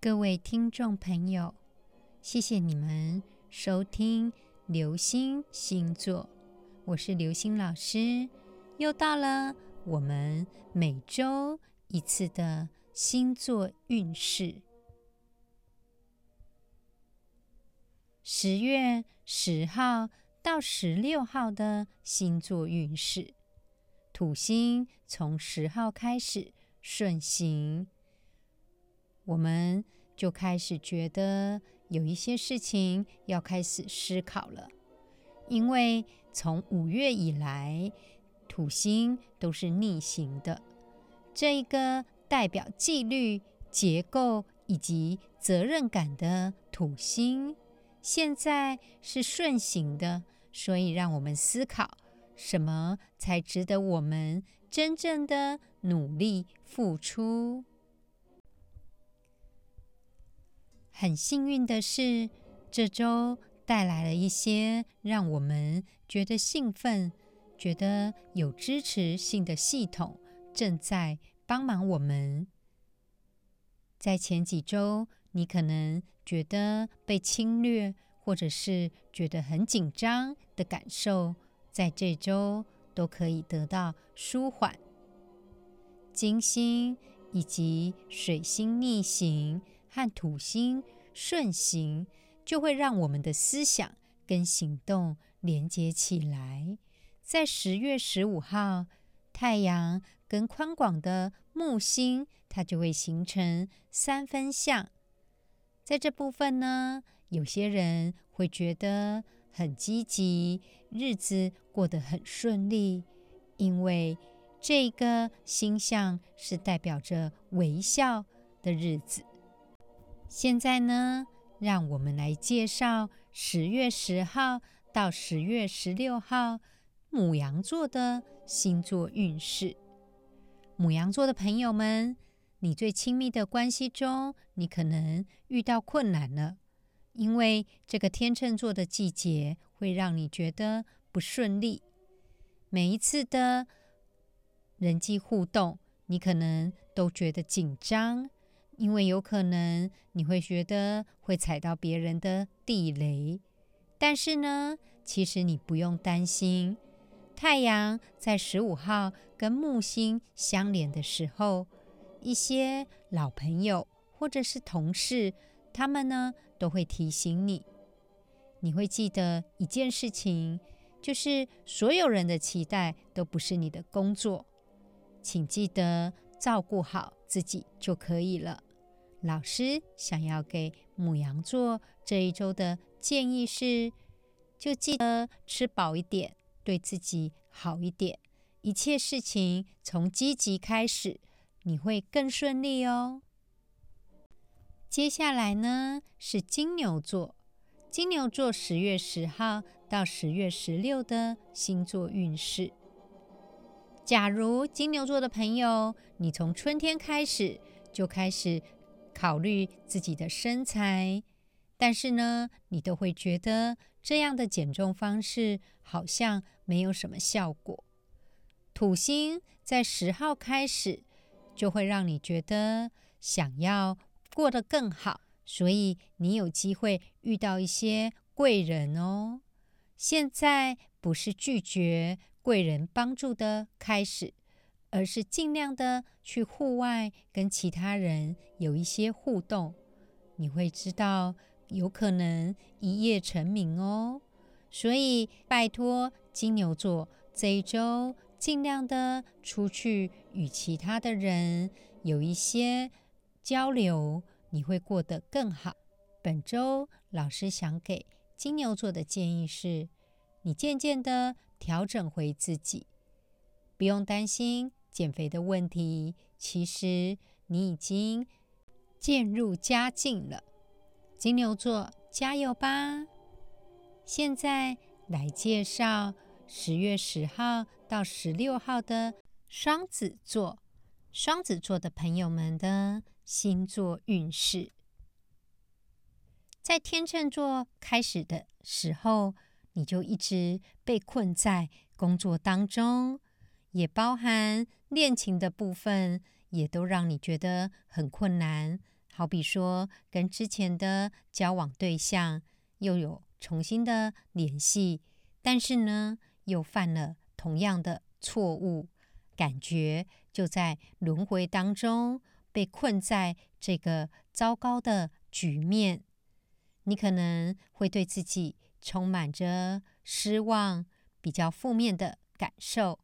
各位听众朋友，谢谢你们收听流星星座，我是流星老师。又到了我们每周一次的星座运势，十月十号到十六号的星座运势。土星从十号开始顺行。我们就开始觉得有一些事情要开始思考了，因为从五月以来，土星都是逆行的。这一个代表纪律、结构以及责任感的土星，现在是顺行的，所以让我们思考，什么才值得我们真正的努力付出。很幸运的是，这周带来了一些让我们觉得兴奋、觉得有支持性的系统正在帮忙我们。在前几周，你可能觉得被侵略，或者是觉得很紧张的感受，在这周都可以得到舒缓。金星以及水星逆行。和土星顺行，就会让我们的思想跟行动连接起来。在十月十五号，太阳跟宽广的木星，它就会形成三分相。在这部分呢，有些人会觉得很积极，日子过得很顺利，因为这个星象是代表着微笑的日子。现在呢，让我们来介绍十月十号到十月十六号母羊座的星座运势。母羊座的朋友们，你最亲密的关系中，你可能遇到困难了，因为这个天秤座的季节会让你觉得不顺利。每一次的人际互动，你可能都觉得紧张。因为有可能你会觉得会踩到别人的地雷，但是呢，其实你不用担心。太阳在十五号跟木星相连的时候，一些老朋友或者是同事，他们呢都会提醒你。你会记得一件事情，就是所有人的期待都不是你的工作，请记得照顾好自己就可以了。老师想要给母羊座这一周的建议是：就记得吃饱一点，对自己好一点。一切事情从积极开始，你会更顺利哦。接下来呢是金牛座，金牛座十月十号到十月十六的星座运势。假如金牛座的朋友，你从春天开始就开始。考虑自己的身材，但是呢，你都会觉得这样的减重方式好像没有什么效果。土星在十号开始就会让你觉得想要过得更好，所以你有机会遇到一些贵人哦。现在不是拒绝贵人帮助的开始。而是尽量的去户外跟其他人有一些互动，你会知道有可能一夜成名哦。所以拜托金牛座这一周尽量的出去与其他的人有一些交流，你会过得更好。本周老师想给金牛座的建议是：你渐渐的调整回自己，不用担心。减肥的问题，其实你已经渐入佳境了。金牛座，加油吧！现在来介绍十月十号到十六号的双子座，双子座的朋友们的星座运势。在天秤座开始的时候，你就一直被困在工作当中。也包含恋情的部分，也都让你觉得很困难，好比说跟之前的交往对象又有重新的联系，但是呢，又犯了同样的错误，感觉就在轮回当中被困在这个糟糕的局面，你可能会对自己充满着失望，比较负面的感受。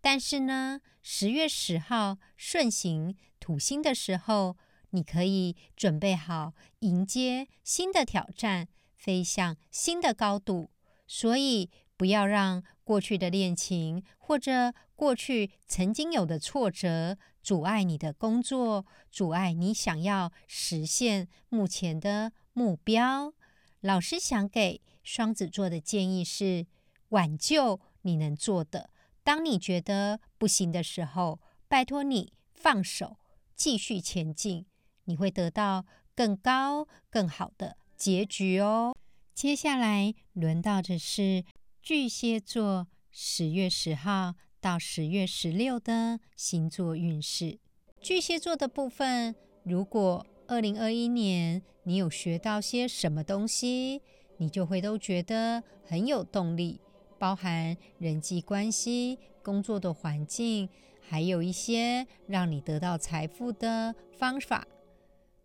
但是呢，十月十号顺行土星的时候，你可以准备好迎接新的挑战，飞向新的高度。所以，不要让过去的恋情或者过去曾经有的挫折阻碍你的工作，阻碍你想要实现目前的目标。老师想给双子座的建议是：挽救你能做的。当你觉得不行的时候，拜托你放手，继续前进，你会得到更高、更好的结局哦。接下来轮到的是巨蟹座十月十号到十月十六的星座运势。巨蟹座的部分，如果二零二一年你有学到些什么东西，你就会都觉得很有动力。包含人际关系、工作的环境，还有一些让你得到财富的方法。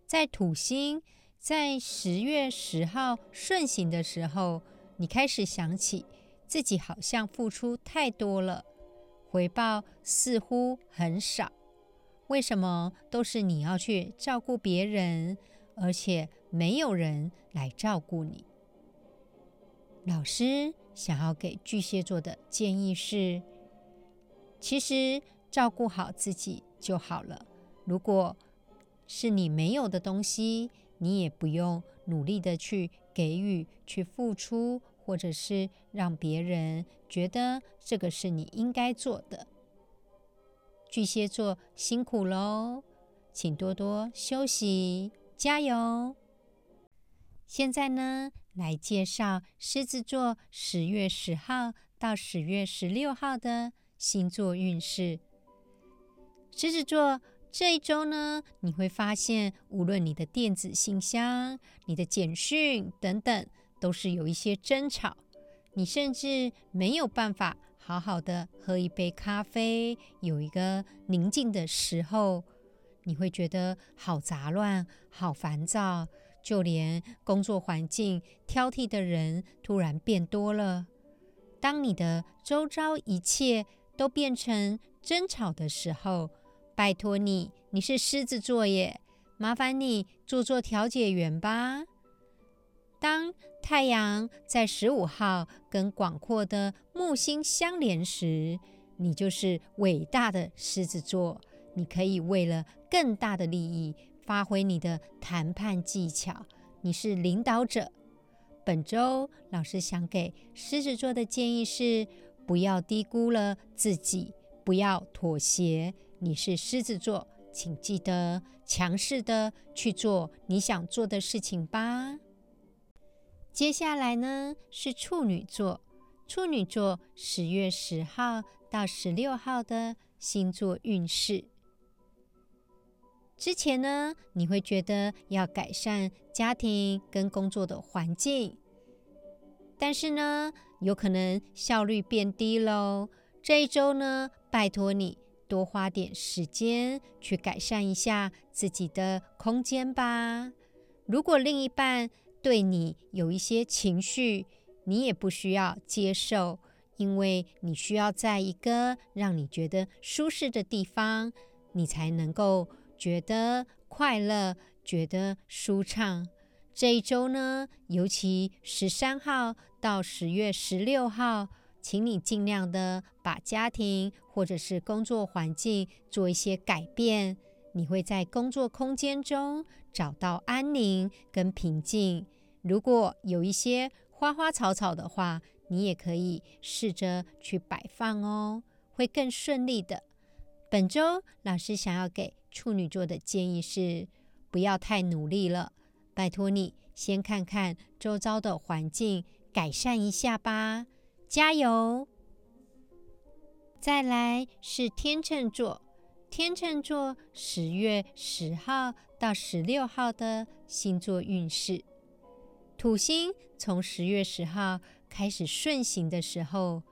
在土星在十月十号顺行的时候，你开始想起自己好像付出太多了，回报似乎很少。为什么都是你要去照顾别人，而且没有人来照顾你？老师。想要给巨蟹座的建议是：其实照顾好自己就好了。如果是你没有的东西，你也不用努力的去给予、去付出，或者是让别人觉得这个是你应该做的。巨蟹座辛苦喽，请多多休息，加油！现在呢？来介绍狮子座十月十号到十月十六号的星座运势。狮子座这一周呢，你会发现，无论你的电子信箱、你的简讯等等，都是有一些争吵。你甚至没有办法好好的喝一杯咖啡，有一个宁静的时候，你会觉得好杂乱、好烦躁。就连工作环境挑剔的人突然变多了。当你的周遭一切都变成争吵的时候，拜托你，你是狮子座耶，麻烦你做做调解员吧。当太阳在十五号跟广阔的木星相连时，你就是伟大的狮子座，你可以为了更大的利益。发挥你的谈判技巧，你是领导者。本周老师想给狮子座的建议是：不要低估了自己，不要妥协。你是狮子座，请记得强势的去做你想做的事情吧。接下来呢是处女座，处女座十月十号到十六号的星座运势。之前呢，你会觉得要改善家庭跟工作的环境，但是呢，有可能效率变低喽。这一周呢，拜托你多花点时间去改善一下自己的空间吧。如果另一半对你有一些情绪，你也不需要接受，因为你需要在一个让你觉得舒适的地方，你才能够。觉得快乐，觉得舒畅。这一周呢，尤其十三号到十月十六号，请你尽量的把家庭或者是工作环境做一些改变。你会在工作空间中找到安宁跟平静。如果有一些花花草草的话，你也可以试着去摆放哦，会更顺利的。本周老师想要给。处女座的建议是：不要太努力了，拜托你先看看周遭的环境，改善一下吧，加油！再来是天秤座，天秤座十月十号到十六号的星座运势。土星从十月十号开始顺行的时候，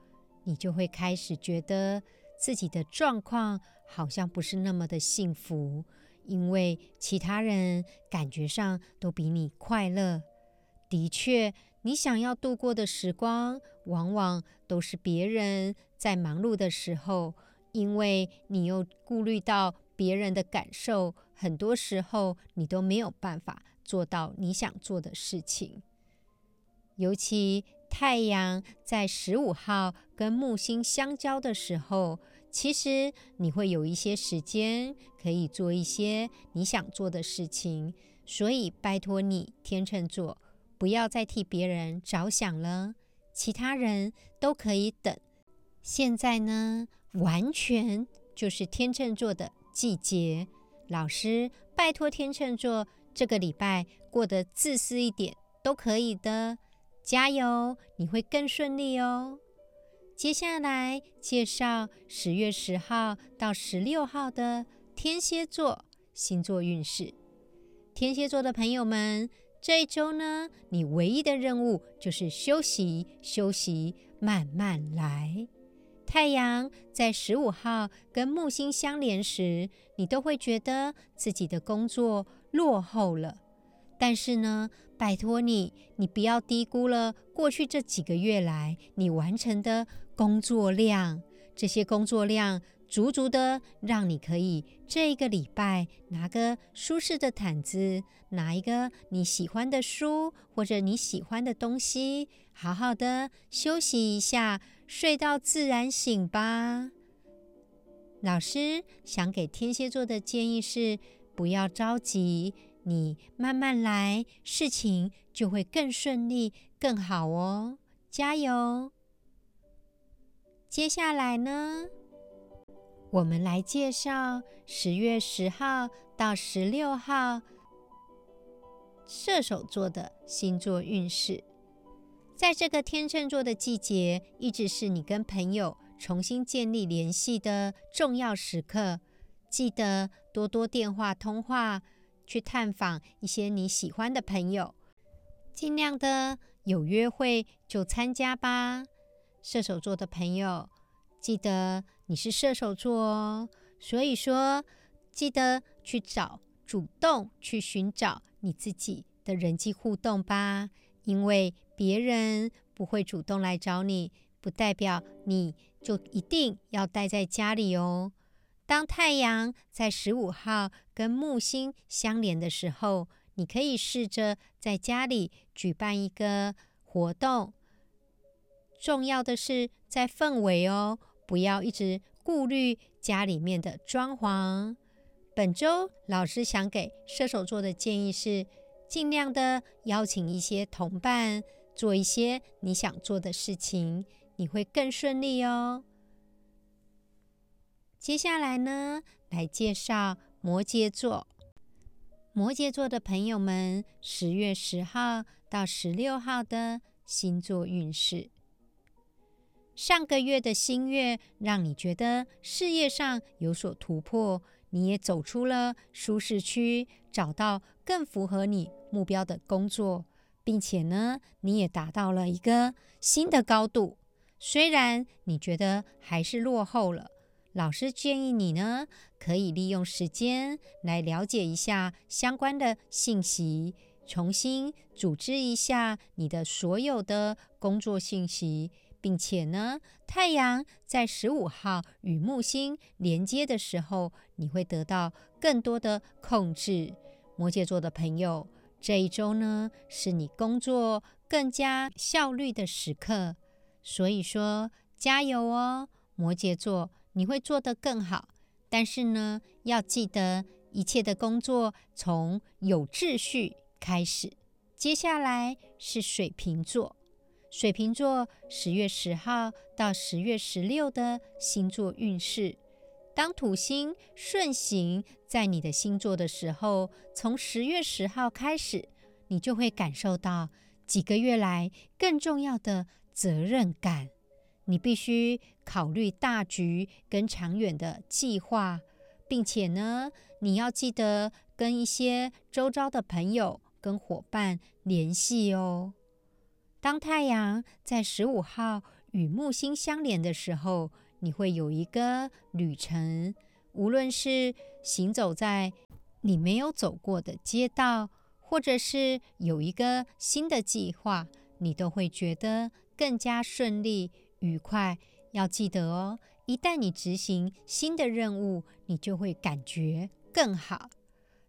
你就会开始觉得自己的状况好像不是那么的幸福，因为其他人感觉上都比你快乐。的确。你想要度过的时光，往往都是别人在忙碌的时候，因为你又顾虑到别人的感受，很多时候你都没有办法做到你想做的事情。尤其太阳在十五号跟木星相交的时候，其实你会有一些时间可以做一些你想做的事情，所以拜托你，天秤座。不要再替别人着想了，其他人都可以等。现在呢，完全就是天秤座的季节。老师，拜托天秤座，这个礼拜过得自私一点都可以的，加油，你会更顺利哦。接下来介绍十月十号到十六号的天蝎座星座运势。天蝎座的朋友们。这一周呢，你唯一的任务就是休息，休息，慢慢来。太阳在十五号跟木星相连时，你都会觉得自己的工作落后了。但是呢，拜托你，你不要低估了过去这几个月来你完成的工作量，这些工作量。足足的，让你可以这一个礼拜拿个舒适的毯子，拿一个你喜欢的书或者你喜欢的东西，好好的休息一下，睡到自然醒吧。老师想给天蝎座的建议是：不要着急，你慢慢来，事情就会更顺利、更好哦。加油！接下来呢？我们来介绍十月十号到十六号射手座的星座运势。在这个天秤座的季节，一直是你跟朋友重新建立联系的重要时刻。记得多多电话通话，去探访一些你喜欢的朋友，尽量的有约会就参加吧。射手座的朋友，记得。你是射手座哦，所以说记得去找，主动去寻找你自己的人际互动吧。因为别人不会主动来找你，不代表你就一定要待在家里哦。当太阳在十五号跟木星相连的时候，你可以试着在家里举办一个活动。重要的是在氛围哦。不要一直顾虑家里面的装潢。本周老师想给射手座的建议是，尽量的邀请一些同伴，做一些你想做的事情，你会更顺利哦。接下来呢，来介绍摩羯座。摩羯座的朋友们，十月十号到十六号的星座运势。上个月的新月让你觉得事业上有所突破，你也走出了舒适区，找到更符合你目标的工作，并且呢，你也达到了一个新的高度。虽然你觉得还是落后了，老师建议你呢，可以利用时间来了解一下相关的信息，重新组织一下你的所有的工作信息。并且呢，太阳在十五号与木星连接的时候，你会得到更多的控制。摩羯座的朋友，这一周呢，是你工作更加效率的时刻。所以说，加油哦，摩羯座，你会做得更好。但是呢，要记得一切的工作从有秩序开始。接下来是水瓶座。水瓶座十月十号到十月十六的星座运势，当土星顺行在你的星座的时候，从十月十号开始，你就会感受到几个月来更重要的责任感。你必须考虑大局跟长远的计划，并且呢，你要记得跟一些周遭的朋友跟伙伴联系哦。当太阳在十五号与木星相连的时候，你会有一个旅程，无论是行走在你没有走过的街道，或者是有一个新的计划，你都会觉得更加顺利、愉快。要记得哦。一旦你执行新的任务，你就会感觉更好。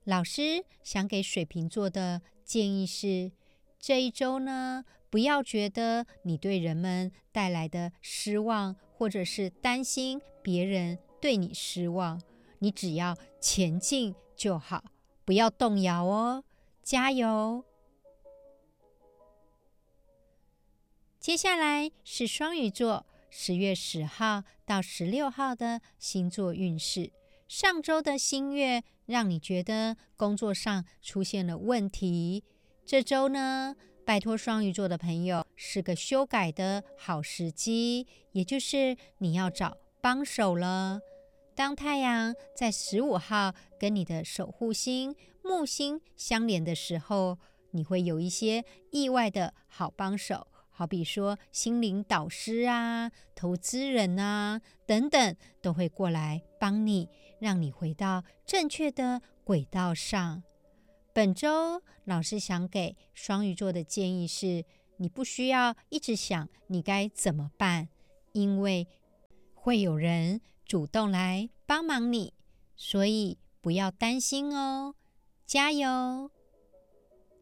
老师想给水瓶座的建议是：这一周呢，不要觉得你对人们带来的失望，或者是担心别人对你失望。你只要前进就好，不要动摇哦，加油！接下来是双鱼座。十月十号到十六号的星座运势。上周的新月让你觉得工作上出现了问题，这周呢，拜托双鱼座的朋友是个修改的好时机，也就是你要找帮手了。当太阳在十五号跟你的守护星木星相连的时候，你会有一些意外的好帮手。好比说，心灵导师啊、投资人啊等等，都会过来帮你，让你回到正确的轨道上。本周老师想给双鱼座的建议是：你不需要一直想你该怎么办，因为会有人主动来帮忙你，所以不要担心哦，加油！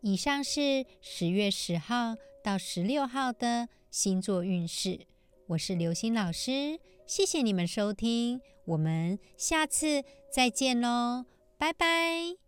以上是十月十号。到十六号的星座运势，我是刘星老师，谢谢你们收听，我们下次再见喽，拜拜。